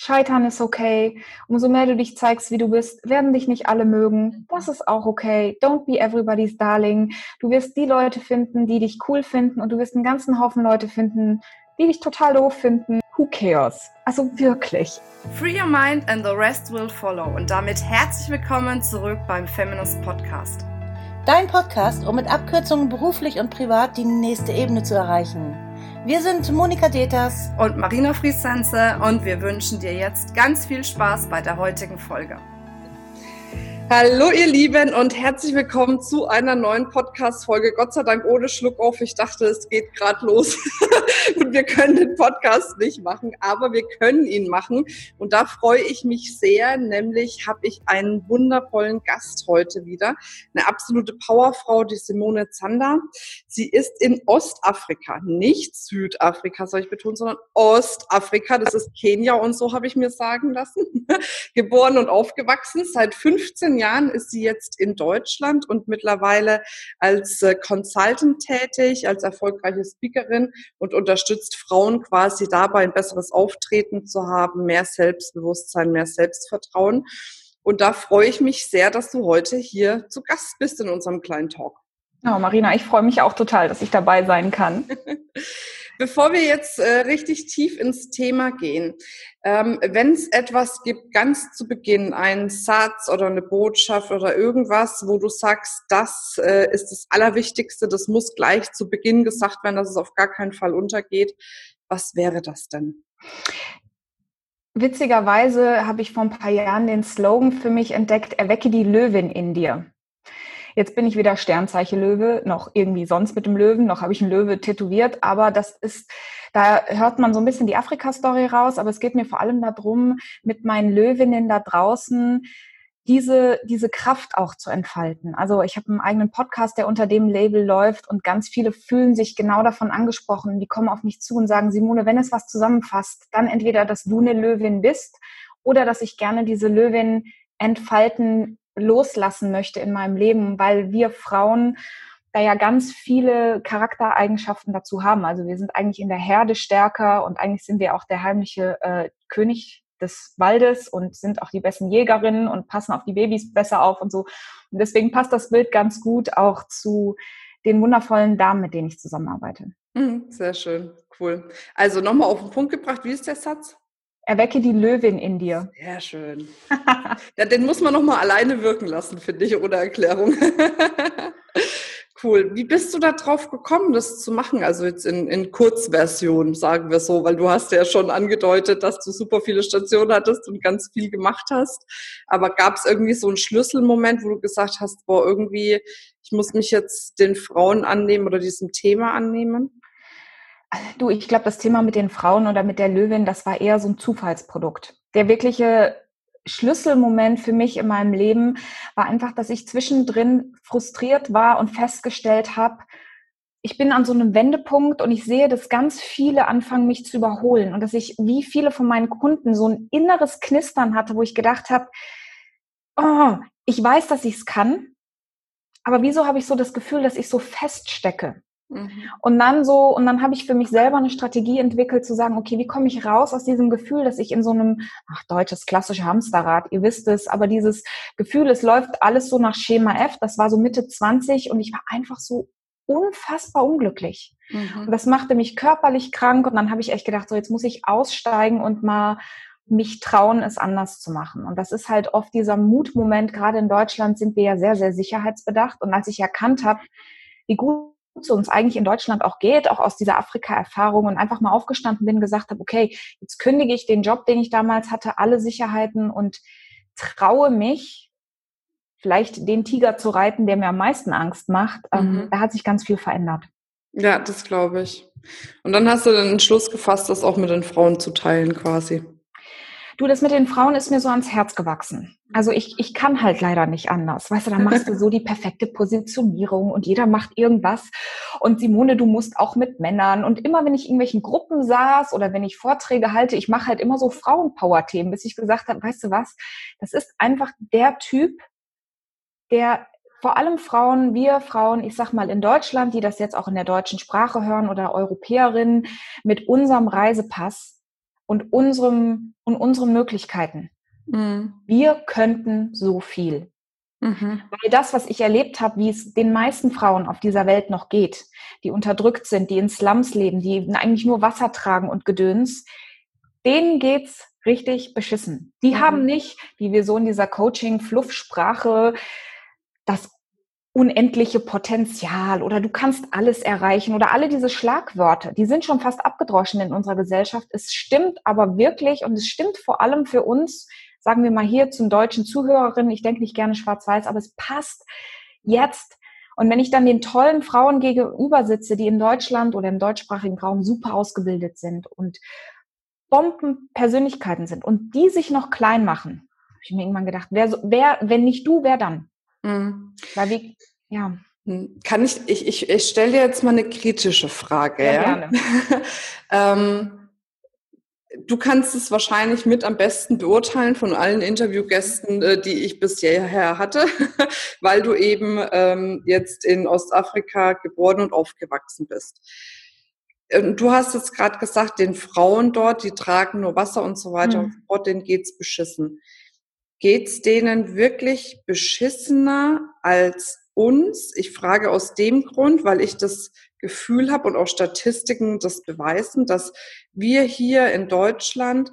Scheitern ist okay. Umso mehr du dich zeigst, wie du bist, werden dich nicht alle mögen. Das ist auch okay. Don't be everybody's darling. Du wirst die Leute finden, die dich cool finden und du wirst einen ganzen Haufen Leute finden, die dich total doof finden. Who cares? Also wirklich. Free your mind and the rest will follow. Und damit herzlich willkommen zurück beim Feminist Podcast. Dein Podcast, um mit Abkürzungen beruflich und privat die nächste Ebene zu erreichen. Wir sind Monika Deters und Marina Friesense und wir wünschen dir jetzt ganz viel Spaß bei der heutigen Folge. Hallo ihr Lieben und herzlich willkommen zu einer neuen Podcast-Folge. Gott sei Dank ohne Schluck auf. Ich dachte, es geht gerade los und wir können den Podcast nicht machen, aber wir können ihn machen. Und da freue ich mich sehr, nämlich habe ich einen wundervollen Gast heute wieder. Eine absolute Powerfrau, die Simone Zander. Sie ist in Ostafrika, nicht Südafrika, soll ich betonen, sondern Ostafrika. Das ist Kenia und so habe ich mir sagen lassen. Geboren und aufgewachsen, seit 15 Jahren ist sie jetzt in Deutschland und mittlerweile als äh, Consultant tätig, als erfolgreiche Speakerin und unterstützt Frauen quasi dabei, ein besseres Auftreten zu haben, mehr Selbstbewusstsein, mehr Selbstvertrauen. Und da freue ich mich sehr, dass du heute hier zu Gast bist in unserem kleinen Talk. Oh, Marina, ich freue mich auch total, dass ich dabei sein kann. Bevor wir jetzt äh, richtig tief ins Thema gehen, ähm, wenn es etwas gibt, ganz zu Beginn, einen Satz oder eine Botschaft oder irgendwas, wo du sagst, das äh, ist das Allerwichtigste, das muss gleich zu Beginn gesagt werden, dass es auf gar keinen Fall untergeht, was wäre das denn? Witzigerweise habe ich vor ein paar Jahren den Slogan für mich entdeckt, erwecke die Löwin in dir. Jetzt bin ich weder Sternzeichen Löwe, noch irgendwie sonst mit dem Löwen, noch habe ich einen Löwe tätowiert, aber das ist, da hört man so ein bisschen die Afrika-Story raus, aber es geht mir vor allem darum, mit meinen Löwinnen da draußen diese, diese Kraft auch zu entfalten. Also ich habe einen eigenen Podcast, der unter dem Label läuft und ganz viele fühlen sich genau davon angesprochen. Die kommen auf mich zu und sagen, Simone, wenn es was zusammenfasst, dann entweder, dass du eine Löwin bist oder dass ich gerne diese Löwin entfalten loslassen möchte in meinem Leben, weil wir Frauen da ja ganz viele Charaktereigenschaften dazu haben. Also wir sind eigentlich in der Herde stärker und eigentlich sind wir auch der heimliche äh, König des Waldes und sind auch die besten Jägerinnen und passen auf die Babys besser auf und so. Und deswegen passt das Bild ganz gut auch zu den wundervollen Damen, mit denen ich zusammenarbeite. Mhm, sehr schön, cool. Also nochmal auf den Punkt gebracht, wie ist der Satz? Erwecke die Löwin in dir. Sehr schön. ja, den muss man noch mal alleine wirken lassen, finde ich, ohne Erklärung. cool. Wie bist du da drauf gekommen, das zu machen? Also jetzt in, in Kurzversion, sagen wir so, weil du hast ja schon angedeutet, dass du super viele Stationen hattest und ganz viel gemacht hast. Aber gab es irgendwie so einen Schlüsselmoment, wo du gesagt hast, boah, irgendwie, ich muss mich jetzt den Frauen annehmen oder diesem Thema annehmen? Du, ich glaube, das Thema mit den Frauen oder mit der Löwin, das war eher so ein Zufallsprodukt. Der wirkliche Schlüsselmoment für mich in meinem Leben war einfach, dass ich zwischendrin frustriert war und festgestellt habe, ich bin an so einem Wendepunkt und ich sehe, dass ganz viele anfangen, mich zu überholen und dass ich wie viele von meinen Kunden so ein inneres Knistern hatte, wo ich gedacht habe, oh, ich weiß, dass ich es kann, aber wieso habe ich so das Gefühl, dass ich so feststecke? Mhm. Und dann so, und dann habe ich für mich selber eine Strategie entwickelt, zu sagen, okay, wie komme ich raus aus diesem Gefühl, dass ich in so einem, ach, deutsches klassisches Hamsterrad, ihr wisst es, aber dieses Gefühl, es läuft alles so nach Schema F, das war so Mitte 20 und ich war einfach so unfassbar unglücklich. Mhm. Und das machte mich körperlich krank und dann habe ich echt gedacht, so jetzt muss ich aussteigen und mal mich trauen, es anders zu machen. Und das ist halt oft dieser Mutmoment, gerade in Deutschland sind wir ja sehr, sehr sicherheitsbedacht. Und als ich erkannt habe, wie gut es uns eigentlich in Deutschland auch geht, auch aus dieser Afrika-Erfahrung und einfach mal aufgestanden bin, gesagt habe, okay, jetzt kündige ich den Job, den ich damals hatte, alle Sicherheiten und traue mich, vielleicht den Tiger zu reiten, der mir am meisten Angst macht. Ähm, mhm. Da hat sich ganz viel verändert. Ja, das glaube ich. Und dann hast du den Entschluss gefasst, das auch mit den Frauen zu teilen quasi. Du, das mit den Frauen ist mir so ans Herz gewachsen. Also ich, ich kann halt leider nicht anders. Weißt du, dann machst du so die perfekte Positionierung und jeder macht irgendwas. Und Simone, du musst auch mit Männern. Und immer wenn ich in irgendwelchen Gruppen saß oder wenn ich Vorträge halte, ich mache halt immer so Frauenpower-Themen, bis ich gesagt habe, weißt du was, das ist einfach der Typ, der vor allem Frauen, wir Frauen, ich sag mal in Deutschland, die das jetzt auch in der deutschen Sprache hören oder Europäerinnen, mit unserem Reisepass und unserem und unseren Möglichkeiten. Mhm. Wir könnten so viel. Mhm. Weil das, was ich erlebt habe, wie es den meisten Frauen auf dieser Welt noch geht, die unterdrückt sind, die in Slums leben, die eigentlich nur Wasser tragen und Gedöns, denen geht's richtig beschissen. Die mhm. haben nicht, wie wir so in dieser Coaching-Fluffsprache, unendliche Potenzial oder du kannst alles erreichen oder alle diese Schlagwörter, die sind schon fast abgedroschen in unserer Gesellschaft. Es stimmt aber wirklich und es stimmt vor allem für uns, sagen wir mal hier zum deutschen Zuhörerinnen, ich denke nicht gerne schwarz-weiß, aber es passt jetzt. Und wenn ich dann den tollen Frauen gegenüber sitze, die in Deutschland oder im deutschsprachigen Raum super ausgebildet sind und Bombenpersönlichkeiten sind und die sich noch klein machen, habe ich mir irgendwann gedacht, wer, wer, wenn nicht du, wer dann? Mhm. Weil wir, ja. Hm. Kann ich, ich, ich, ich stelle dir jetzt mal eine kritische Frage. Ja, ja? gerne. ähm, du kannst es wahrscheinlich mit am besten beurteilen von allen Interviewgästen, äh, die ich bisher hatte, weil du eben ähm, jetzt in Ostafrika geboren und aufgewachsen bist. Ähm, du hast jetzt gerade gesagt, den Frauen dort, die tragen nur Wasser und so weiter mhm. und so fort, denen geht's beschissen. Geht's denen wirklich beschissener als uns? Ich frage aus dem Grund, weil ich das Gefühl habe und auch Statistiken das beweisen, dass wir hier in Deutschland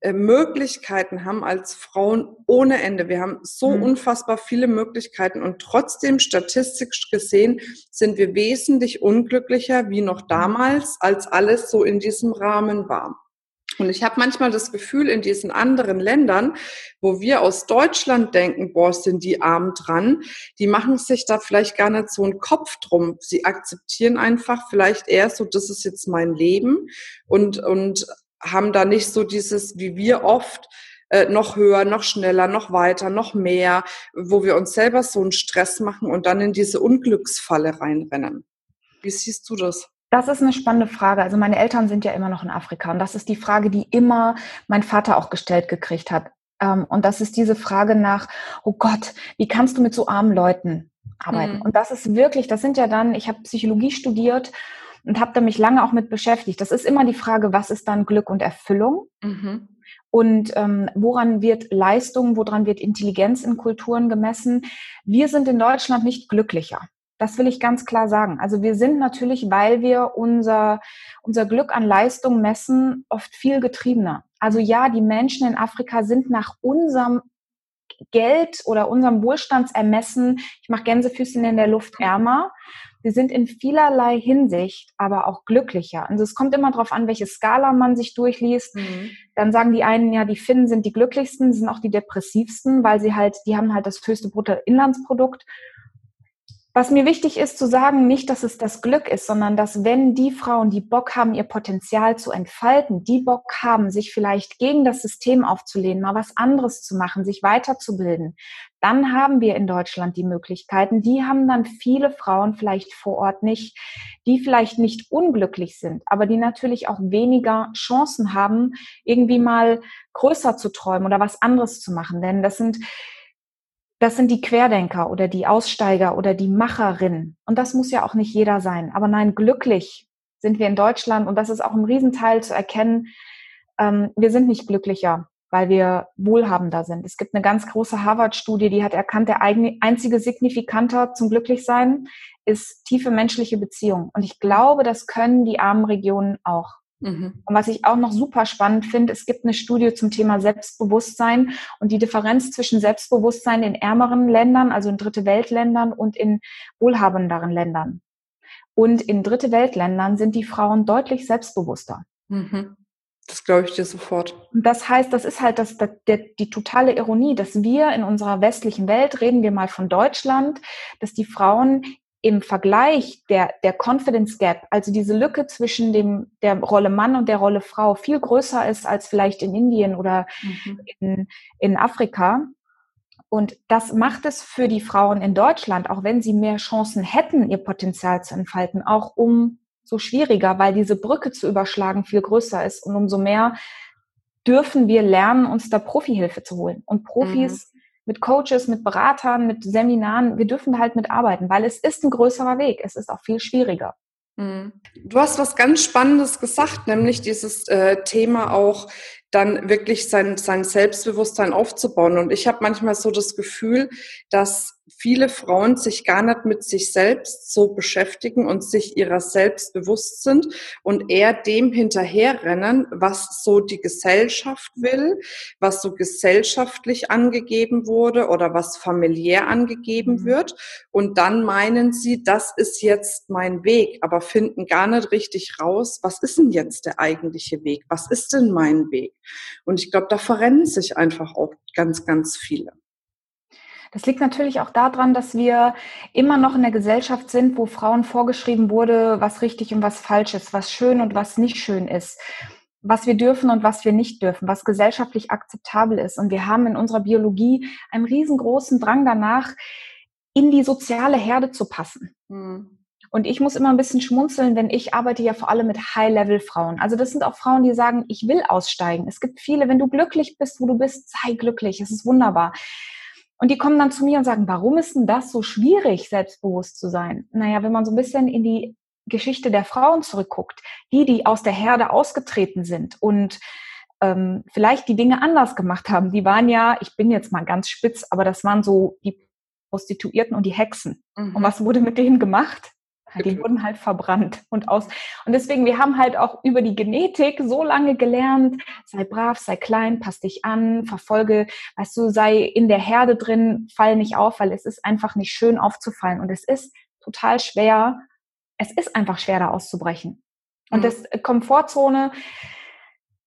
äh, Möglichkeiten haben als Frauen ohne Ende. Wir haben so mhm. unfassbar viele Möglichkeiten und trotzdem statistisch gesehen sind wir wesentlich unglücklicher wie noch damals, als alles so in diesem Rahmen war. Und ich habe manchmal das Gefühl, in diesen anderen Ländern, wo wir aus Deutschland denken, boah, sind die arm dran, die machen sich da vielleicht gar nicht so einen Kopf drum. Sie akzeptieren einfach vielleicht eher so, das ist jetzt mein Leben und, und haben da nicht so dieses, wie wir oft, äh, noch höher, noch schneller, noch weiter, noch mehr, wo wir uns selber so einen Stress machen und dann in diese Unglücksfalle reinrennen. Wie siehst du das? Das ist eine spannende Frage. Also meine Eltern sind ja immer noch in Afrika und das ist die Frage, die immer mein Vater auch gestellt gekriegt hat. Ähm, und das ist diese Frage nach, oh Gott, wie kannst du mit so armen Leuten arbeiten? Mhm. Und das ist wirklich, das sind ja dann, ich habe Psychologie studiert und habe da mich lange auch mit beschäftigt. Das ist immer die Frage, was ist dann Glück und Erfüllung? Mhm. Und ähm, woran wird Leistung, woran wird Intelligenz in Kulturen gemessen? Wir sind in Deutschland nicht glücklicher. Das will ich ganz klar sagen. Also wir sind natürlich, weil wir unser, unser Glück an Leistung messen, oft viel getriebener. Also ja, die Menschen in Afrika sind nach unserem Geld oder unserem Wohlstandsermessen, ich mache Gänsefüßchen in der Luft ärmer. Wir sind in vielerlei Hinsicht aber auch glücklicher. Also es kommt immer darauf an, welche Skala man sich durchliest. Mhm. Dann sagen die einen, ja, die Finnen sind die glücklichsten, sind auch die depressivsten, weil sie halt, die haben halt das höchste Bruttoinlandsprodukt. Was mir wichtig ist zu sagen, nicht, dass es das Glück ist, sondern dass wenn die Frauen, die Bock haben, ihr Potenzial zu entfalten, die Bock haben, sich vielleicht gegen das System aufzulehnen, mal was anderes zu machen, sich weiterzubilden, dann haben wir in Deutschland die Möglichkeiten. Die haben dann viele Frauen vielleicht vor Ort nicht, die vielleicht nicht unglücklich sind, aber die natürlich auch weniger Chancen haben, irgendwie mal größer zu träumen oder was anderes zu machen. Denn das sind das sind die Querdenker oder die Aussteiger oder die Macherinnen. Und das muss ja auch nicht jeder sein. Aber nein, glücklich sind wir in Deutschland und das ist auch ein Riesenteil zu erkennen. Ähm, wir sind nicht glücklicher, weil wir wohlhabender sind. Es gibt eine ganz große Harvard-Studie, die hat erkannt, der einzige Signifikanter zum Glücklichsein ist tiefe menschliche Beziehung. Und ich glaube, das können die armen Regionen auch. Mhm. Und was ich auch noch super spannend finde, es gibt eine Studie zum Thema Selbstbewusstsein und die Differenz zwischen Selbstbewusstsein in ärmeren Ländern, also in Dritte Weltländern und in wohlhabenderen Ländern. Und in Dritte Weltländern sind die Frauen deutlich selbstbewusster. Mhm. Das glaube ich dir sofort. Und das heißt, das ist halt das, das, der, die totale Ironie, dass wir in unserer westlichen Welt, reden wir mal von Deutschland, dass die Frauen im Vergleich der, der Confidence Gap, also diese Lücke zwischen dem, der Rolle Mann und der Rolle Frau viel größer ist als vielleicht in Indien oder mhm. in, in Afrika. Und das macht es für die Frauen in Deutschland, auch wenn sie mehr Chancen hätten, ihr Potenzial zu entfalten, auch umso schwieriger, weil diese Brücke zu überschlagen viel größer ist und umso mehr dürfen wir lernen, uns da Profihilfe zu holen. Und Profis mhm mit Coaches, mit Beratern, mit Seminaren. Wir dürfen halt mitarbeiten, weil es ist ein größerer Weg. Es ist auch viel schwieriger. Mhm. Du hast was ganz Spannendes gesagt, nämlich dieses äh, Thema auch dann wirklich sein, sein Selbstbewusstsein aufzubauen. Und ich habe manchmal so das Gefühl, dass viele Frauen sich gar nicht mit sich selbst so beschäftigen und sich ihrer selbst bewusst sind und eher dem hinterherrennen, was so die Gesellschaft will, was so gesellschaftlich angegeben wurde oder was familiär angegeben mhm. wird. Und dann meinen sie, das ist jetzt mein Weg, aber finden gar nicht richtig raus, was ist denn jetzt der eigentliche Weg? Was ist denn mein Weg? Und ich glaube, da verrennen sich einfach auch ganz, ganz viele. Das liegt natürlich auch daran, dass wir immer noch in der Gesellschaft sind, wo Frauen vorgeschrieben wurde, was richtig und was falsch ist, was schön und was nicht schön ist, was wir dürfen und was wir nicht dürfen, was gesellschaftlich akzeptabel ist. Und wir haben in unserer Biologie einen riesengroßen Drang danach, in die soziale Herde zu passen. Mhm. Und ich muss immer ein bisschen schmunzeln, wenn ich arbeite ja vor allem mit High-Level-Frauen. Also das sind auch Frauen, die sagen, ich will aussteigen. Es gibt viele, wenn du glücklich bist, wo du bist, sei glücklich. Es ist wunderbar. Und die kommen dann zu mir und sagen, warum ist denn das so schwierig, selbstbewusst zu sein? Naja, wenn man so ein bisschen in die Geschichte der Frauen zurückguckt, die, die aus der Herde ausgetreten sind und ähm, vielleicht die Dinge anders gemacht haben, die waren ja, ich bin jetzt mal ganz spitz, aber das waren so die Prostituierten und die Hexen. Mhm. Und was wurde mit denen gemacht? Die wurden halt verbrannt und aus. Und deswegen, wir haben halt auch über die Genetik so lange gelernt, sei brav, sei klein, pass dich an, verfolge, weißt du, sei in der Herde drin, fall nicht auf, weil es ist einfach nicht schön aufzufallen. Und es ist total schwer, es ist einfach schwer, da auszubrechen. Und mhm. das äh, Komfortzone,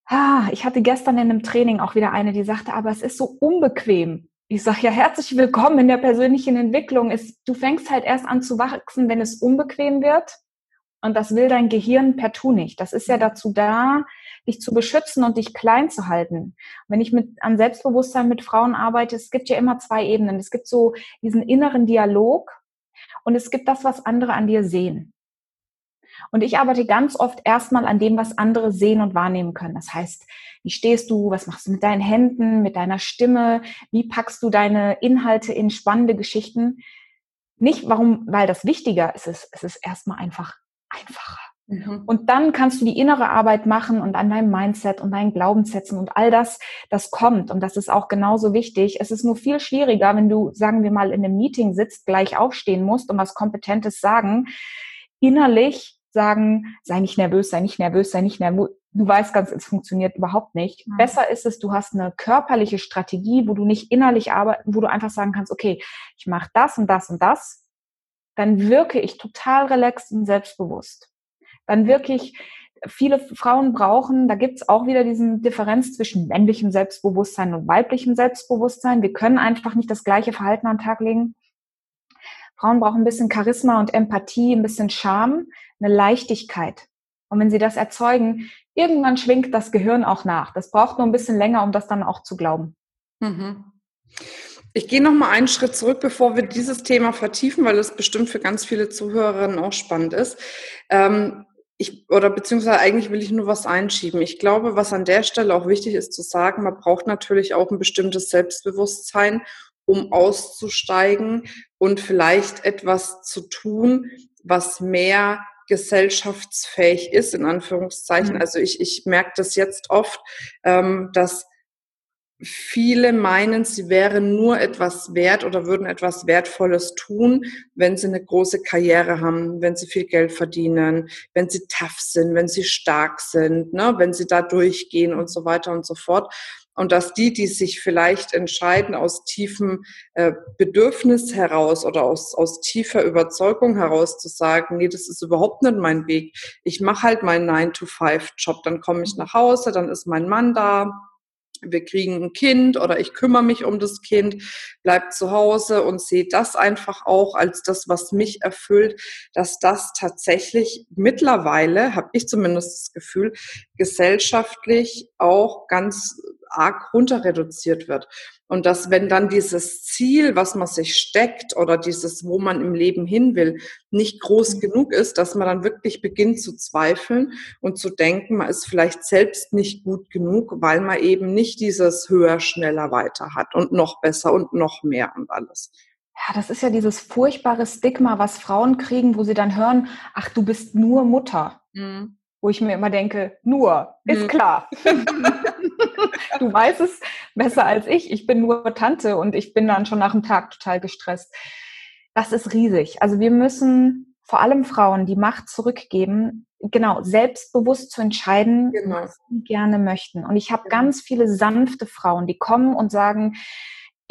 ah, ich hatte gestern in einem Training auch wieder eine, die sagte, aber es ist so unbequem ich sage ja herzlich willkommen in der persönlichen Entwicklung. Ist, du fängst halt erst an zu wachsen, wenn es unbequem wird. Und das will dein Gehirn per Tu nicht. Das ist ja dazu da, dich zu beschützen und dich klein zu halten. Wenn ich mit, an Selbstbewusstsein mit Frauen arbeite, es gibt ja immer zwei Ebenen. Es gibt so diesen inneren Dialog und es gibt das, was andere an dir sehen. Und ich arbeite ganz oft erstmal an dem, was andere sehen und wahrnehmen können. Das heißt, wie stehst du, was machst du mit deinen Händen, mit deiner Stimme, wie packst du deine Inhalte in spannende Geschichten? Nicht, warum, weil das wichtiger ist, es ist, erstmal einfach einfacher. Mhm. Und dann kannst du die innere Arbeit machen und an deinem Mindset und deinen Glaubenssätzen und all das, das kommt. Und das ist auch genauso wichtig. Es ist nur viel schwieriger, wenn du, sagen wir mal, in einem Meeting sitzt, gleich aufstehen musst und was Kompetentes sagen. Innerlich sagen, sei nicht nervös, sei nicht nervös, sei nicht nervös. Du weißt ganz, es funktioniert überhaupt nicht. Mhm. Besser ist es, du hast eine körperliche Strategie, wo du nicht innerlich arbeiten, wo du einfach sagen kannst, okay, ich mache das und das und das. Dann wirke ich total relaxed und selbstbewusst. Dann wirklich, viele Frauen brauchen, da gibt's auch wieder diesen Differenz zwischen männlichem Selbstbewusstsein und weiblichem Selbstbewusstsein. Wir können einfach nicht das gleiche Verhalten am Tag legen. Frauen brauchen ein bisschen Charisma und Empathie, ein bisschen Charme, eine Leichtigkeit. Und wenn sie das erzeugen, irgendwann schwingt das Gehirn auch nach. Das braucht nur ein bisschen länger, um das dann auch zu glauben. Mhm. Ich gehe noch mal einen Schritt zurück, bevor wir dieses Thema vertiefen, weil es bestimmt für ganz viele Zuhörerinnen auch spannend ist. Ähm, ich, oder beziehungsweise eigentlich will ich nur was einschieben. Ich glaube, was an der Stelle auch wichtig ist zu sagen, man braucht natürlich auch ein bestimmtes Selbstbewusstsein, um auszusteigen und vielleicht etwas zu tun, was mehr gesellschaftsfähig ist, in Anführungszeichen. Mhm. Also ich, ich merke das jetzt oft, ähm, dass viele meinen, sie wären nur etwas wert oder würden etwas Wertvolles tun, wenn sie eine große Karriere haben, wenn sie viel Geld verdienen, wenn sie tough sind, wenn sie stark sind, ne, wenn sie da durchgehen und so weiter und so fort und dass die, die sich vielleicht entscheiden aus tiefem äh, Bedürfnis heraus oder aus, aus tiefer Überzeugung heraus zu sagen, nee, das ist überhaupt nicht mein Weg. Ich mache halt meinen 9-to-5-Job, dann komme ich nach Hause, dann ist mein Mann da, wir kriegen ein Kind oder ich kümmere mich um das Kind, bleib zu Hause und sehe das einfach auch als das, was mich erfüllt, dass das tatsächlich mittlerweile, habe ich zumindest das Gefühl, gesellschaftlich auch ganz arg runter reduziert wird. Und dass wenn dann dieses Ziel, was man sich steckt oder dieses, wo man im Leben hin will, nicht groß mhm. genug ist, dass man dann wirklich beginnt zu zweifeln und zu denken, man ist vielleicht selbst nicht gut genug, weil man eben nicht dieses höher, schneller, weiter hat und noch besser und noch mehr und alles. ja, das ist ja dieses furchtbare Stigma, was Frauen kriegen, wo sie dann hören, ach, du bist nur Mutter. Mhm. Wo ich mir immer denke, nur, ist mhm. klar. du weißt es besser als ich. Ich bin nur Tante und ich bin dann schon nach dem Tag total gestresst. Das ist riesig. Also wir müssen vor allem Frauen die Macht zurückgeben, genau, selbstbewusst zu entscheiden, genau. was sie gerne möchten. Und ich habe genau. ganz viele sanfte Frauen, die kommen und sagen,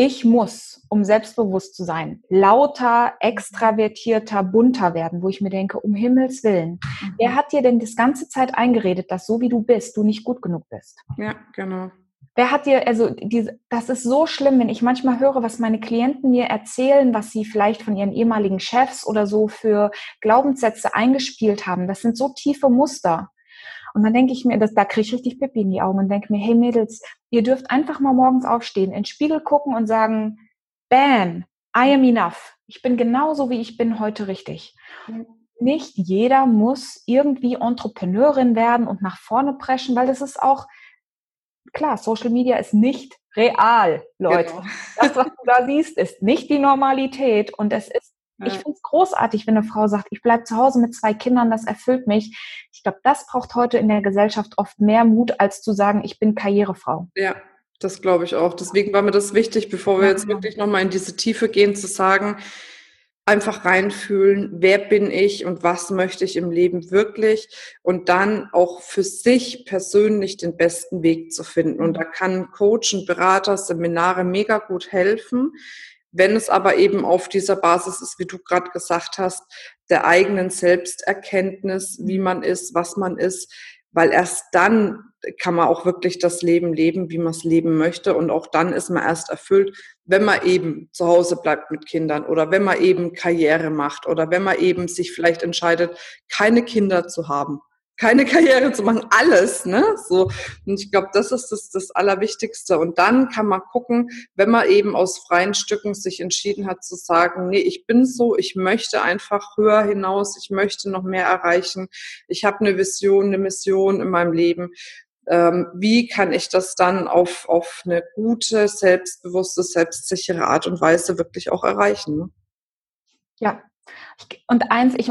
ich muss, um selbstbewusst zu sein, lauter, extravertierter, bunter werden, wo ich mir denke, um Himmels Willen, mhm. wer hat dir denn das ganze Zeit eingeredet, dass so wie du bist, du nicht gut genug bist? Ja, genau. Wer hat dir, also diese, das ist so schlimm, wenn ich manchmal höre, was meine Klienten mir erzählen, was sie vielleicht von ihren ehemaligen Chefs oder so für Glaubenssätze eingespielt haben. Das sind so tiefe Muster. Und dann denke ich mir, das, da kriege ich richtig Pippi in die Augen und denke mir, hey Mädels, ihr dürft einfach mal morgens aufstehen, in den Spiegel gucken und sagen, bam, I am enough. Ich bin genauso, wie ich bin heute richtig. Nicht jeder muss irgendwie Entrepreneurin werden und nach vorne preschen, weil das ist auch, klar, Social Media ist nicht real, Leute. Genau. Das, was du da siehst, ist nicht die Normalität und es ist ich finde es großartig, wenn eine Frau sagt, ich bleibe zu Hause mit zwei Kindern, das erfüllt mich. Ich glaube, das braucht heute in der Gesellschaft oft mehr Mut, als zu sagen, ich bin Karrierefrau. Ja, das glaube ich auch. Deswegen war mir das wichtig, bevor wir ja, jetzt wirklich nochmal in diese Tiefe gehen, zu sagen, einfach reinfühlen, wer bin ich und was möchte ich im Leben wirklich und dann auch für sich persönlich den besten Weg zu finden. Und da kann Coach und Berater, Seminare mega gut helfen. Wenn es aber eben auf dieser Basis ist, wie du gerade gesagt hast, der eigenen Selbsterkenntnis, wie man ist, was man ist, weil erst dann kann man auch wirklich das Leben leben, wie man es leben möchte. Und auch dann ist man erst erfüllt, wenn man eben zu Hause bleibt mit Kindern oder wenn man eben Karriere macht oder wenn man eben sich vielleicht entscheidet, keine Kinder zu haben keine Karriere zu machen, alles, ne? So. Und ich glaube, das ist das, das Allerwichtigste. Und dann kann man gucken, wenn man eben aus freien Stücken sich entschieden hat zu sagen, nee, ich bin so, ich möchte einfach höher hinaus, ich möchte noch mehr erreichen, ich habe eine Vision, eine Mission in meinem Leben. Ähm, wie kann ich das dann auf, auf eine gute, selbstbewusste, selbstsichere Art und Weise wirklich auch erreichen? Ne? Ja, und eins, ich,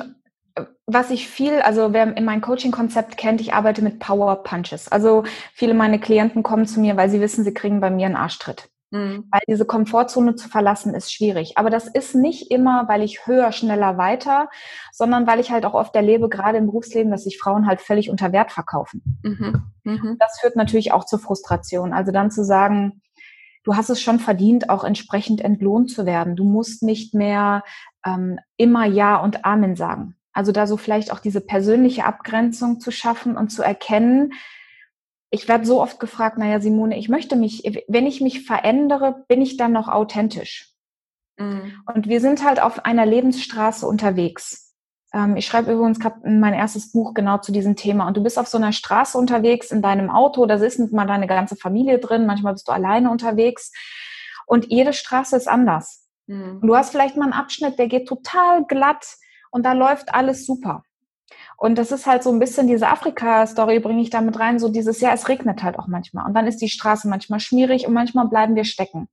was ich viel, also wer in mein Coaching-Konzept kennt, ich arbeite mit Power Punches. Also viele meiner Klienten kommen zu mir, weil sie wissen, sie kriegen bei mir einen Arschtritt. Mhm. Weil diese Komfortzone zu verlassen ist schwierig. Aber das ist nicht immer, weil ich höher, schneller, weiter, sondern weil ich halt auch oft erlebe, gerade im Berufsleben, dass sich Frauen halt völlig unter Wert verkaufen. Mhm. Mhm. Das führt natürlich auch zur Frustration. Also dann zu sagen, du hast es schon verdient, auch entsprechend entlohnt zu werden. Du musst nicht mehr ähm, immer Ja und Amen sagen. Also da so vielleicht auch diese persönliche Abgrenzung zu schaffen und zu erkennen, ich werde so oft gefragt, naja, Simone, ich möchte mich, wenn ich mich verändere, bin ich dann noch authentisch? Mhm. Und wir sind halt auf einer Lebensstraße unterwegs. Ähm, ich schreibe übrigens gerade mein erstes Buch genau zu diesem Thema. Und du bist auf so einer Straße unterwegs in deinem Auto, da ist mal deine ganze Familie drin, manchmal bist du alleine unterwegs. Und jede Straße ist anders. Mhm. Und du hast vielleicht mal einen Abschnitt, der geht total glatt und da läuft alles super. Und das ist halt so ein bisschen diese Afrika-Story, bringe ich damit rein, so dieses, ja, es regnet halt auch manchmal. Und dann ist die Straße manchmal schmierig und manchmal bleiben wir stecken.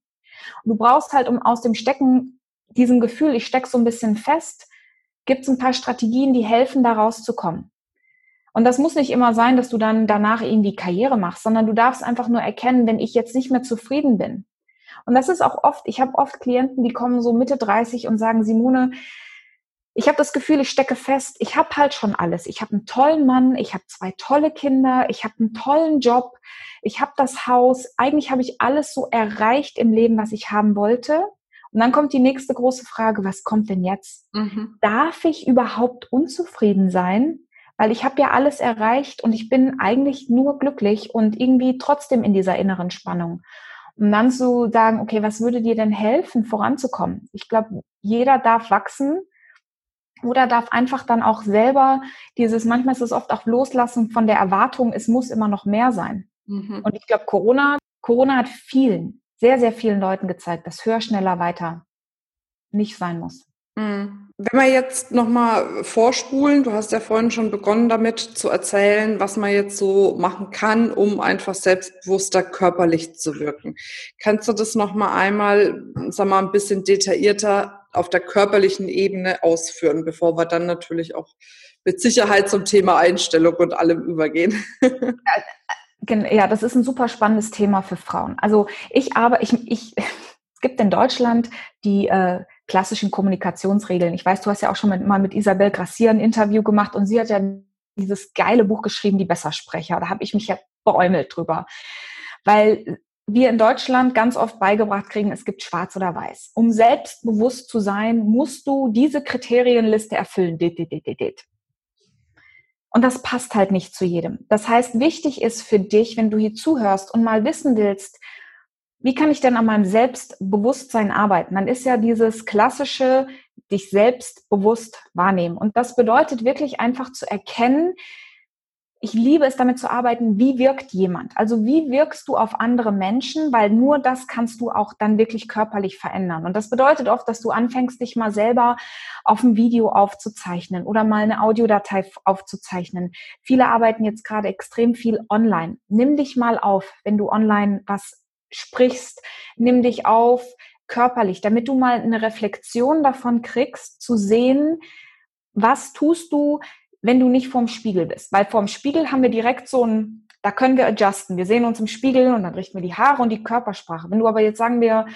Und du brauchst halt, um aus dem Stecken, diesem Gefühl, ich stecke so ein bisschen fest, gibt es ein paar Strategien, die helfen, da rauszukommen. Und das muss nicht immer sein, dass du dann danach irgendwie Karriere machst, sondern du darfst einfach nur erkennen, wenn ich jetzt nicht mehr zufrieden bin. Und das ist auch oft, ich habe oft Klienten, die kommen so Mitte 30 und sagen, Simone, ich habe das Gefühl, ich stecke fest, ich habe halt schon alles. Ich habe einen tollen Mann, ich habe zwei tolle Kinder, ich habe einen tollen Job, ich habe das Haus. Eigentlich habe ich alles so erreicht im Leben, was ich haben wollte. Und dann kommt die nächste große Frage, was kommt denn jetzt? Mhm. Darf ich überhaupt unzufrieden sein? Weil ich habe ja alles erreicht und ich bin eigentlich nur glücklich und irgendwie trotzdem in dieser inneren Spannung. Und dann zu sagen, okay, was würde dir denn helfen, voranzukommen? Ich glaube, jeder darf wachsen oder darf einfach dann auch selber dieses, manchmal ist es oft auch Loslassen von der Erwartung, es muss immer noch mehr sein. Mhm. Und ich glaube, Corona, Corona hat vielen, sehr, sehr vielen Leuten gezeigt, dass höher, schneller, weiter nicht sein muss. Mhm. wenn wir jetzt nochmal vorspulen, du hast ja vorhin schon begonnen damit zu erzählen, was man jetzt so machen kann, um einfach selbstbewusster körperlich zu wirken. Kannst du das nochmal einmal, sag mal, ein bisschen detaillierter auf der körperlichen Ebene ausführen, bevor wir dann natürlich auch mit Sicherheit zum Thema Einstellung und allem übergehen? Ja, das ist ein super spannendes Thema für Frauen. Also ich aber, ich, ich, es gibt in Deutschland die äh, klassischen Kommunikationsregeln. Ich weiß, du hast ja auch schon mit, mal mit Isabel Grassier ein Interview gemacht und sie hat ja dieses geile Buch geschrieben, Die Bessersprecher. Da habe ich mich ja beäumelt drüber. Weil wir in Deutschland ganz oft beigebracht kriegen, es gibt schwarz oder weiß. Um selbstbewusst zu sein, musst du diese Kriterienliste erfüllen. Und das passt halt nicht zu jedem. Das heißt, wichtig ist für dich, wenn du hier zuhörst und mal wissen willst, wie kann ich denn an meinem Selbstbewusstsein arbeiten? Dann ist ja dieses klassische, dich selbstbewusst wahrnehmen. Und das bedeutet wirklich einfach zu erkennen, ich liebe es damit zu arbeiten, wie wirkt jemand? Also wie wirkst du auf andere Menschen? Weil nur das kannst du auch dann wirklich körperlich verändern. Und das bedeutet oft, dass du anfängst, dich mal selber auf ein Video aufzuzeichnen oder mal eine Audiodatei aufzuzeichnen. Viele arbeiten jetzt gerade extrem viel online. Nimm dich mal auf, wenn du online was sprichst, nimm dich auf körperlich, damit du mal eine Reflexion davon kriegst, zu sehen, was tust du, wenn du nicht vorm Spiegel bist. Weil vorm Spiegel haben wir direkt so ein, da können wir adjusten. Wir sehen uns im Spiegel und dann richten wir die Haare und die Körpersprache. Wenn du aber jetzt sagen wir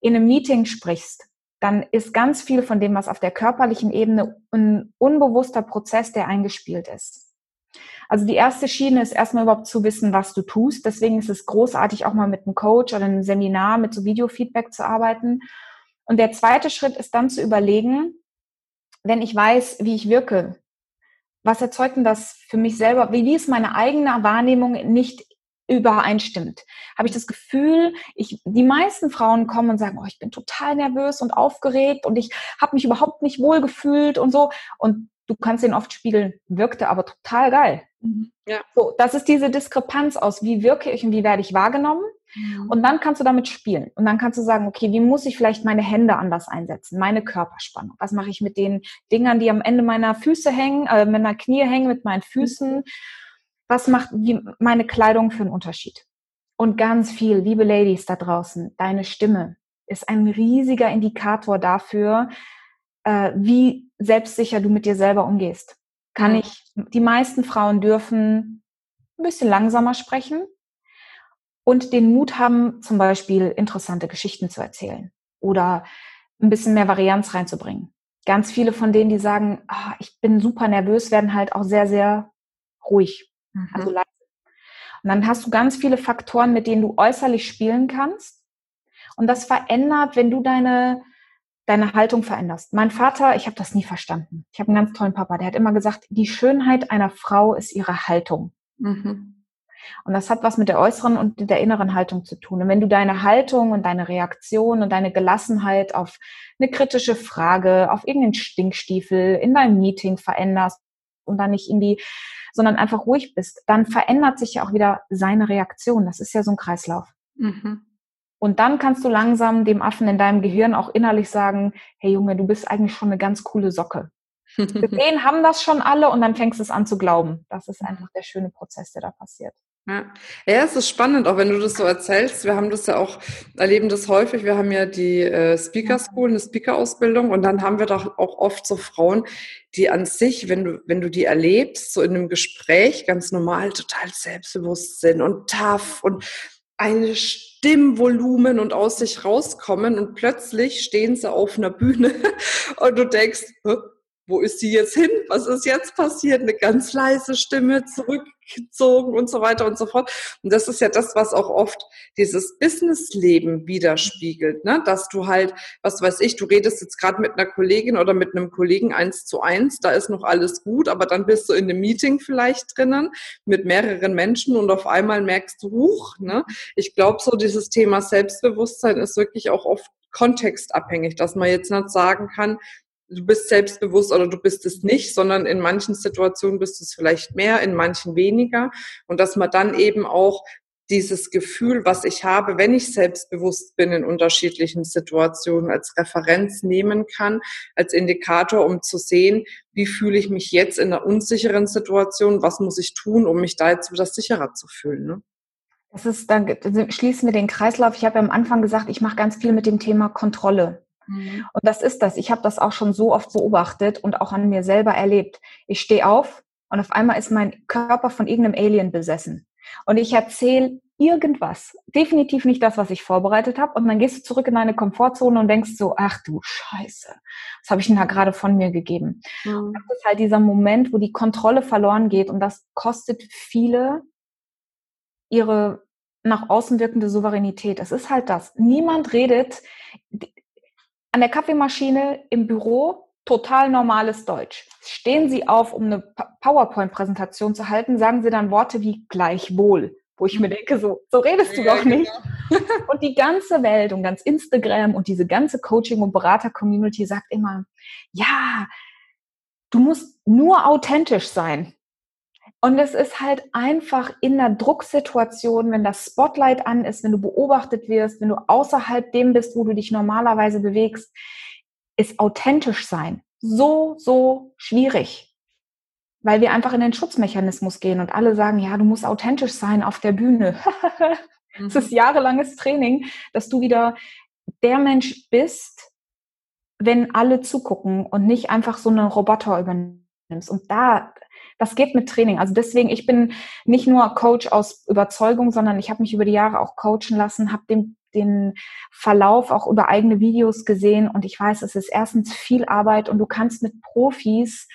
in einem Meeting sprichst, dann ist ganz viel von dem, was auf der körperlichen Ebene ein unbewusster Prozess, der eingespielt ist. Also die erste Schiene ist erstmal überhaupt zu wissen, was du tust. Deswegen ist es großartig, auch mal mit einem Coach oder einem Seminar mit so Videofeedback zu arbeiten. Und der zweite Schritt ist dann zu überlegen, wenn ich weiß, wie ich wirke, was erzeugt denn das für mich selber? Wie ist meine eigene Wahrnehmung nicht übereinstimmt? Habe ich das Gefühl, ich, die meisten Frauen kommen und sagen, oh, ich bin total nervös und aufgeregt und ich habe mich überhaupt nicht wohl gefühlt und so. Und du kannst ihn oft spiegeln, wirkte aber total geil. Mhm. Ja. So, das ist diese Diskrepanz aus, wie wirke ich und wie werde ich wahrgenommen. Mhm. Und dann kannst du damit spielen. Und dann kannst du sagen, okay, wie muss ich vielleicht meine Hände anders einsetzen, meine Körperspannung? Was mache ich mit den Dingern, die am Ende meiner Füße hängen, äh, meiner Knie hängen, mit meinen Füßen? Was macht wie, meine Kleidung für einen Unterschied? Und ganz viel, liebe Ladies da draußen, deine Stimme ist ein riesiger Indikator dafür, äh, wie selbstsicher du mit dir selber umgehst. Kann ich, die meisten Frauen dürfen ein bisschen langsamer sprechen und den Mut haben, zum Beispiel interessante Geschichten zu erzählen oder ein bisschen mehr Varianz reinzubringen. Ganz viele von denen, die sagen, ah, ich bin super nervös, werden halt auch sehr, sehr ruhig, mhm. also leise. Und dann hast du ganz viele Faktoren, mit denen du äußerlich spielen kannst. Und das verändert, wenn du deine deine Haltung veränderst. Mein Vater, ich habe das nie verstanden. Ich habe einen ganz tollen Papa, der hat immer gesagt, die Schönheit einer Frau ist ihre Haltung. Mhm. Und das hat was mit der äußeren und der inneren Haltung zu tun. Und wenn du deine Haltung und deine Reaktion und deine Gelassenheit auf eine kritische Frage, auf irgendeinen Stinkstiefel in deinem Meeting veränderst und dann nicht in die, sondern einfach ruhig bist, dann verändert sich ja auch wieder seine Reaktion. Das ist ja so ein Kreislauf. Mhm. Und dann kannst du langsam dem Affen in deinem Gehirn auch innerlich sagen, hey Junge, du bist eigentlich schon eine ganz coole Socke. Gesehen haben das schon alle und dann fängst du es an zu glauben. Das ist einfach der schöne Prozess, der da passiert. Ja. ja, es ist spannend, auch wenn du das so erzählst. Wir haben das ja auch, erleben das häufig. Wir haben ja die äh, Speaker School, eine Speaker-Ausbildung und dann haben wir doch auch oft so Frauen, die an sich, wenn du, wenn du die erlebst, so in einem Gespräch ganz normal total selbstbewusst sind und tough und ein Stimmvolumen und aus sich rauskommen und plötzlich stehen sie auf einer Bühne und du denkst, wo ist sie jetzt hin? Was ist jetzt passiert? Eine ganz leise Stimme zurückgezogen und so weiter und so fort. Und das ist ja das, was auch oft dieses Businessleben widerspiegelt, ne? Dass du halt, was weiß ich, du redest jetzt gerade mit einer Kollegin oder mit einem Kollegen eins zu eins, da ist noch alles gut, aber dann bist du in einem Meeting vielleicht drinnen mit mehreren Menschen und auf einmal merkst du, huch, ne? Ich glaube, so dieses Thema Selbstbewusstsein ist wirklich auch oft kontextabhängig, dass man jetzt nicht sagen kann, du bist selbstbewusst oder du bist es nicht, sondern in manchen Situationen bist du es vielleicht mehr, in manchen weniger. Und dass man dann eben auch dieses Gefühl, was ich habe, wenn ich selbstbewusst bin in unterschiedlichen Situationen, als Referenz nehmen kann, als Indikator, um zu sehen, wie fühle ich mich jetzt in einer unsicheren Situation, was muss ich tun, um mich da jetzt wieder sicherer zu fühlen. Ne? Das ist, dann schließen wir den Kreislauf. Ich habe ja am Anfang gesagt, ich mache ganz viel mit dem Thema Kontrolle. Mhm. Und das ist das. Ich habe das auch schon so oft beobachtet und auch an mir selber erlebt. Ich stehe auf und auf einmal ist mein Körper von irgendeinem Alien besessen. Und ich erzähle irgendwas. Definitiv nicht das, was ich vorbereitet habe. Und dann gehst du zurück in deine Komfortzone und denkst so, ach du Scheiße, was habe ich denn da gerade von mir gegeben? Mhm. Das ist halt dieser Moment, wo die Kontrolle verloren geht und das kostet viele ihre nach außen wirkende Souveränität. Es ist halt das. Niemand redet an der Kaffeemaschine im Büro total normales Deutsch. Stehen Sie auf, um eine PowerPoint-Präsentation zu halten, sagen Sie dann Worte wie gleichwohl, wo ich mir denke, so, so redest du ja, doch nicht. Genau. und die ganze Welt und ganz Instagram und diese ganze Coaching- und Berater-Community sagt immer, ja, du musst nur authentisch sein. Und es ist halt einfach in der Drucksituation, wenn das Spotlight an ist, wenn du beobachtet wirst, wenn du außerhalb dem bist, wo du dich normalerweise bewegst, ist authentisch sein so, so schwierig. Weil wir einfach in den Schutzmechanismus gehen und alle sagen, ja, du musst authentisch sein auf der Bühne. Es ist mhm. jahrelanges Training, dass du wieder der Mensch bist, wenn alle zugucken und nicht einfach so einen Roboter übernimmst. Und da, das geht mit Training. Also deswegen, ich bin nicht nur Coach aus Überzeugung, sondern ich habe mich über die Jahre auch coachen lassen, habe den den Verlauf auch über eigene Videos gesehen und ich weiß, es ist erstens viel Arbeit und du kannst mit Profis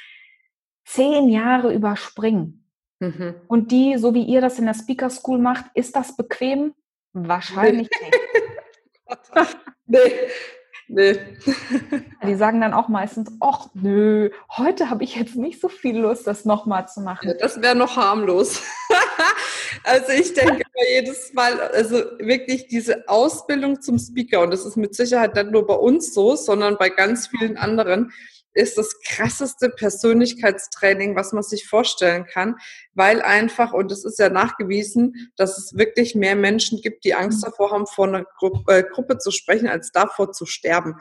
zehn Jahre überspringen. Mhm. Und die, so wie ihr das in der Speaker School macht, ist das bequem? Wahrscheinlich nicht. nee, Nee. Die sagen dann auch meistens, ach nö, heute habe ich jetzt nicht so viel Lust, das nochmal zu machen. Ja, das wäre noch harmlos. also ich denke jedes Mal, also wirklich diese Ausbildung zum Speaker, und das ist mit Sicherheit nicht nur bei uns so, sondern bei ganz vielen anderen, ist das krasseste Persönlichkeitstraining, was man sich vorstellen kann, weil einfach, und es ist ja nachgewiesen, dass es wirklich mehr Menschen gibt, die Angst mhm. davor haben, vor einer Gru äh, Gruppe zu sprechen, als davor zu sterben.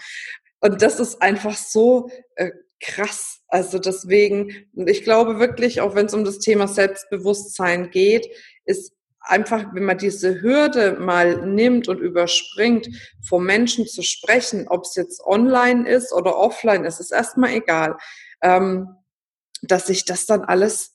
Und das ist einfach so äh, krass. Also deswegen, ich glaube wirklich, auch wenn es um das Thema Selbstbewusstsein geht, ist einfach, wenn man diese Hürde mal nimmt und überspringt, vor Menschen zu sprechen, ob es jetzt online ist oder offline ist, ist erstmal egal, ähm, dass sich das dann alles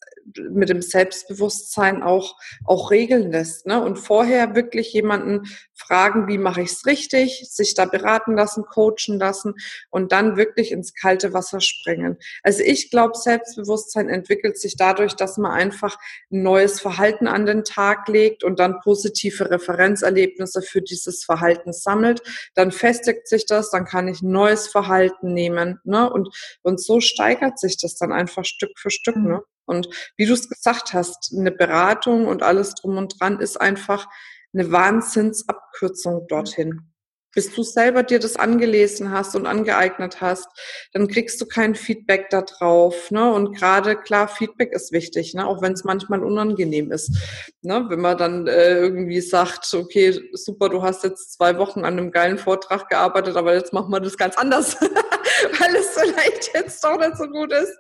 mit dem Selbstbewusstsein auch, auch regeln lässt. Ne? Und vorher wirklich jemanden fragen, wie mache ich es richtig, sich da beraten lassen, coachen lassen und dann wirklich ins kalte Wasser springen. Also ich glaube, Selbstbewusstsein entwickelt sich dadurch, dass man einfach ein neues Verhalten an den Tag legt und dann positive Referenzerlebnisse für dieses Verhalten sammelt. Dann festigt sich das, dann kann ich ein neues Verhalten nehmen. Ne? Und, und so steigert sich das dann einfach Stück für Stück. Ne? Und wie du es gesagt hast, eine Beratung und alles drum und dran ist einfach eine Wahnsinnsabkürzung dorthin bis du selber dir das angelesen hast und angeeignet hast, dann kriegst du kein Feedback da drauf. Ne? Und gerade klar, Feedback ist wichtig, ne? auch wenn es manchmal unangenehm ist. Ne? Wenn man dann äh, irgendwie sagt, okay, super, du hast jetzt zwei Wochen an einem geilen Vortrag gearbeitet, aber jetzt machen wir das ganz anders, weil es vielleicht jetzt doch nicht so gut ist.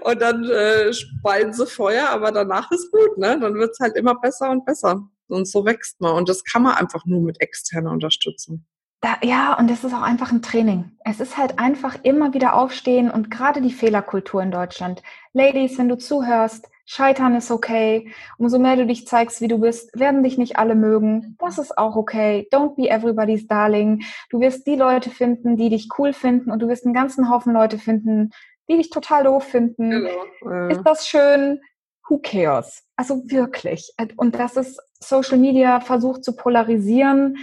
Und dann äh, speien sie Feuer, aber danach ist gut. Ne? Dann wird's halt immer besser und besser. Und so wächst man. Und das kann man einfach nur mit externer Unterstützung. Da, ja, und es ist auch einfach ein Training. Es ist halt einfach immer wieder aufstehen und gerade die Fehlerkultur in Deutschland. Ladies, wenn du zuhörst, Scheitern ist okay. Umso mehr du dich zeigst, wie du bist, werden dich nicht alle mögen. Das ist auch okay. Don't be everybody's darling. Du wirst die Leute finden, die dich cool finden und du wirst einen ganzen Haufen Leute finden, die dich total doof finden. Genau. Ist das schön? Who cares? Also wirklich. Und das ist Social Media versucht zu polarisieren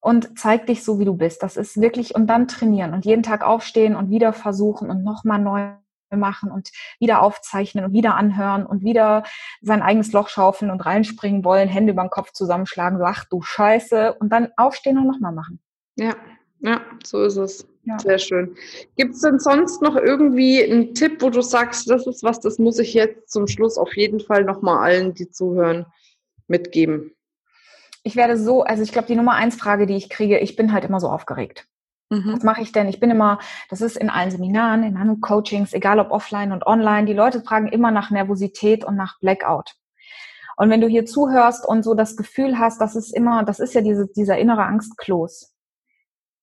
und zeig dich so, wie du bist. Das ist wirklich, und dann trainieren und jeden Tag aufstehen und wieder versuchen und nochmal neu machen und wieder aufzeichnen und wieder anhören und wieder sein eigenes Loch schaufeln und reinspringen wollen, Hände über den Kopf zusammenschlagen, so, ach du Scheiße, und dann aufstehen und nochmal machen. Ja, ja, so ist es. Ja. Sehr schön. Gibt es denn sonst noch irgendwie einen Tipp, wo du sagst, das ist was, das muss ich jetzt zum Schluss auf jeden Fall nochmal allen, die zuhören, mitgeben? Ich werde so, also ich glaube, die Nummer eins Frage, die ich kriege, ich bin halt immer so aufgeregt. Mhm. Was mache ich denn? Ich bin immer, das ist in allen Seminaren, in allen Coachings, egal ob offline und online, die Leute fragen immer nach Nervosität und nach Blackout. Und wenn du hier zuhörst und so das Gefühl hast, das ist immer, das ist ja diese, dieser innere Angstkloß.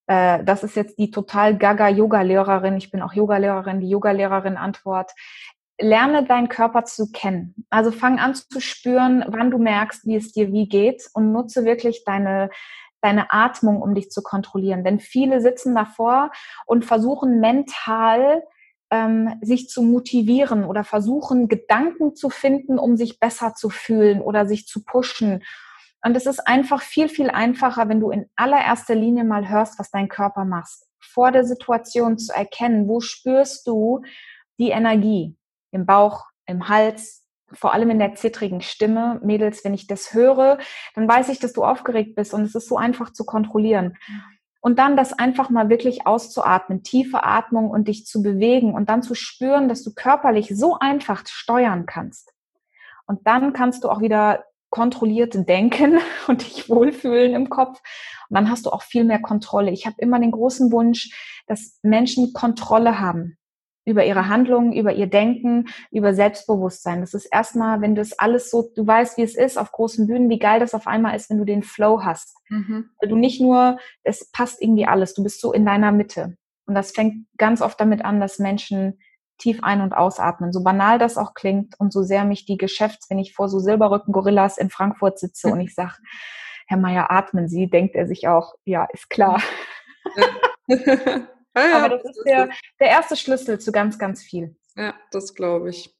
Äh, das ist jetzt die total gaga Yoga-Lehrerin. Ich bin auch Yoga-Lehrerin, die Yoga-Lehrerin Antwort. Lerne deinen Körper zu kennen. Also fang an zu spüren, wann du merkst, wie es dir wie geht und nutze wirklich deine, deine Atmung, um dich zu kontrollieren. Denn viele sitzen davor und versuchen mental ähm, sich zu motivieren oder versuchen, Gedanken zu finden, um sich besser zu fühlen oder sich zu pushen. Und es ist einfach viel, viel einfacher, wenn du in allererster Linie mal hörst, was dein Körper macht. Vor der Situation zu erkennen, wo spürst du die Energie? Im Bauch, im Hals, vor allem in der zittrigen Stimme. Mädels, wenn ich das höre, dann weiß ich, dass du aufgeregt bist und es ist so einfach zu kontrollieren. Und dann das einfach mal wirklich auszuatmen, tiefe Atmung und dich zu bewegen und dann zu spüren, dass du körperlich so einfach steuern kannst. Und dann kannst du auch wieder kontrolliert denken und dich wohlfühlen im Kopf. Und dann hast du auch viel mehr Kontrolle. Ich habe immer den großen Wunsch, dass Menschen Kontrolle haben über ihre Handlungen, über ihr Denken, über Selbstbewusstsein. Das ist erstmal, wenn du das alles so, du weißt, wie es ist auf großen Bühnen, wie geil das auf einmal ist, wenn du den Flow hast. Mhm. Weil du nicht nur, es passt irgendwie alles, du bist so in deiner Mitte. Und das fängt ganz oft damit an, dass Menschen tief ein- und ausatmen. So banal das auch klingt und so sehr mich die Geschäfts, wenn ich vor so Silberrücken-Gorillas in Frankfurt sitze und ich sage, Herr Meier, atmen Sie, denkt er sich auch, ja, ist klar. Ja. Ja, Aber das, ist der, der erste Schlüssel zu ganz, ganz viel. Ja, das glaube ich.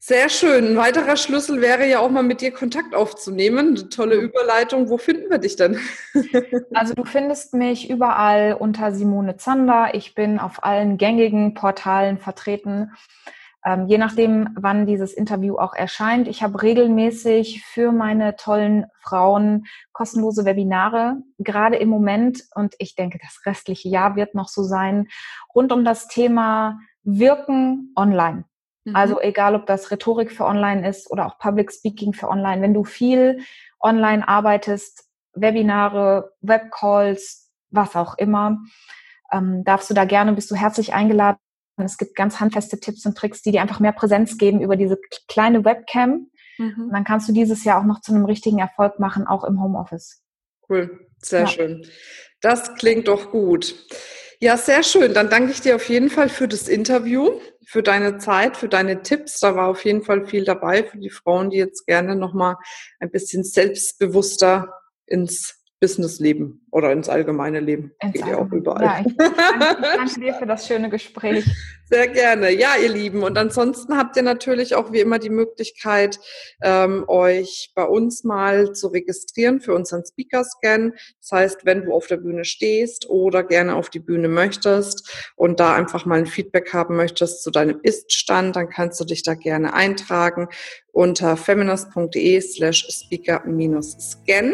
Sehr schön. Ein weiterer Schlüssel wäre ja auch mal mit dir Kontakt aufzunehmen. Eine tolle Überleitung. Wo finden wir dich denn? also du findest mich überall unter Simone Zander. Ich bin auf allen gängigen Portalen vertreten. Ähm, je nachdem, wann dieses Interview auch erscheint. Ich habe regelmäßig für meine tollen Frauen kostenlose Webinare, gerade im Moment, und ich denke, das restliche Jahr wird noch so sein, rund um das Thema Wirken online. Mhm. Also egal, ob das Rhetorik für online ist oder auch Public Speaking für online. Wenn du viel online arbeitest, Webinare, Webcalls, was auch immer, ähm, darfst du da gerne, bist du herzlich eingeladen, es gibt ganz handfeste Tipps und Tricks, die dir einfach mehr Präsenz geben über diese kleine Webcam. Mhm. Und dann kannst du dieses Jahr auch noch zu einem richtigen Erfolg machen, auch im Homeoffice. Cool, sehr ja. schön. Das klingt doch gut. Ja, sehr schön. Dann danke ich dir auf jeden Fall für das Interview, für deine Zeit, für deine Tipps. Da war auf jeden Fall viel dabei für die Frauen, die jetzt gerne nochmal ein bisschen selbstbewusster ins Businessleben oder ins allgemeine Leben. Ins Geht ja auch überall. Ja, ich danke, ich danke dir für das schöne Gespräch. Sehr gerne. Ja, ihr Lieben. Und ansonsten habt ihr natürlich auch wie immer die Möglichkeit, ähm, euch bei uns mal zu registrieren für unseren Speaker-Scan. Das heißt, wenn du auf der Bühne stehst oder gerne auf die Bühne möchtest und da einfach mal ein Feedback haben möchtest zu deinem Ist-Stand, dann kannst du dich da gerne eintragen unter feminist.de slash speaker-scan.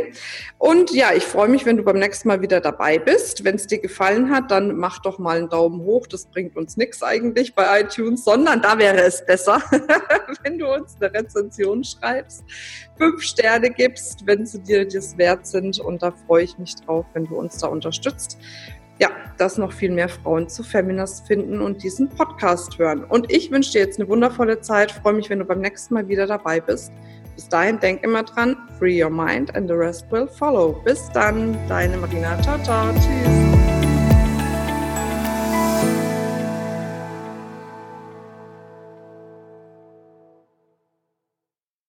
Und ja, ich freue mich, wenn du beim nächsten Mal wieder dabei bist. Wenn es dir gefallen hat, dann mach doch mal einen Daumen hoch. Das bringt uns nichts eigentlich bei iTunes, sondern da wäre es besser, wenn du uns eine Rezension schreibst, fünf Sterne gibst, wenn sie dir das wert sind. Und da freue ich mich drauf, wenn du uns da unterstützt ja, dass noch viel mehr Frauen zu Feminist finden und diesen Podcast hören. Und ich wünsche dir jetzt eine wundervolle Zeit. Freue mich, wenn du beim nächsten Mal wieder dabei bist. Bis dahin, denk immer dran, free your mind and the rest will follow. Bis dann, deine Marina. Ciao, ciao. Tschüss.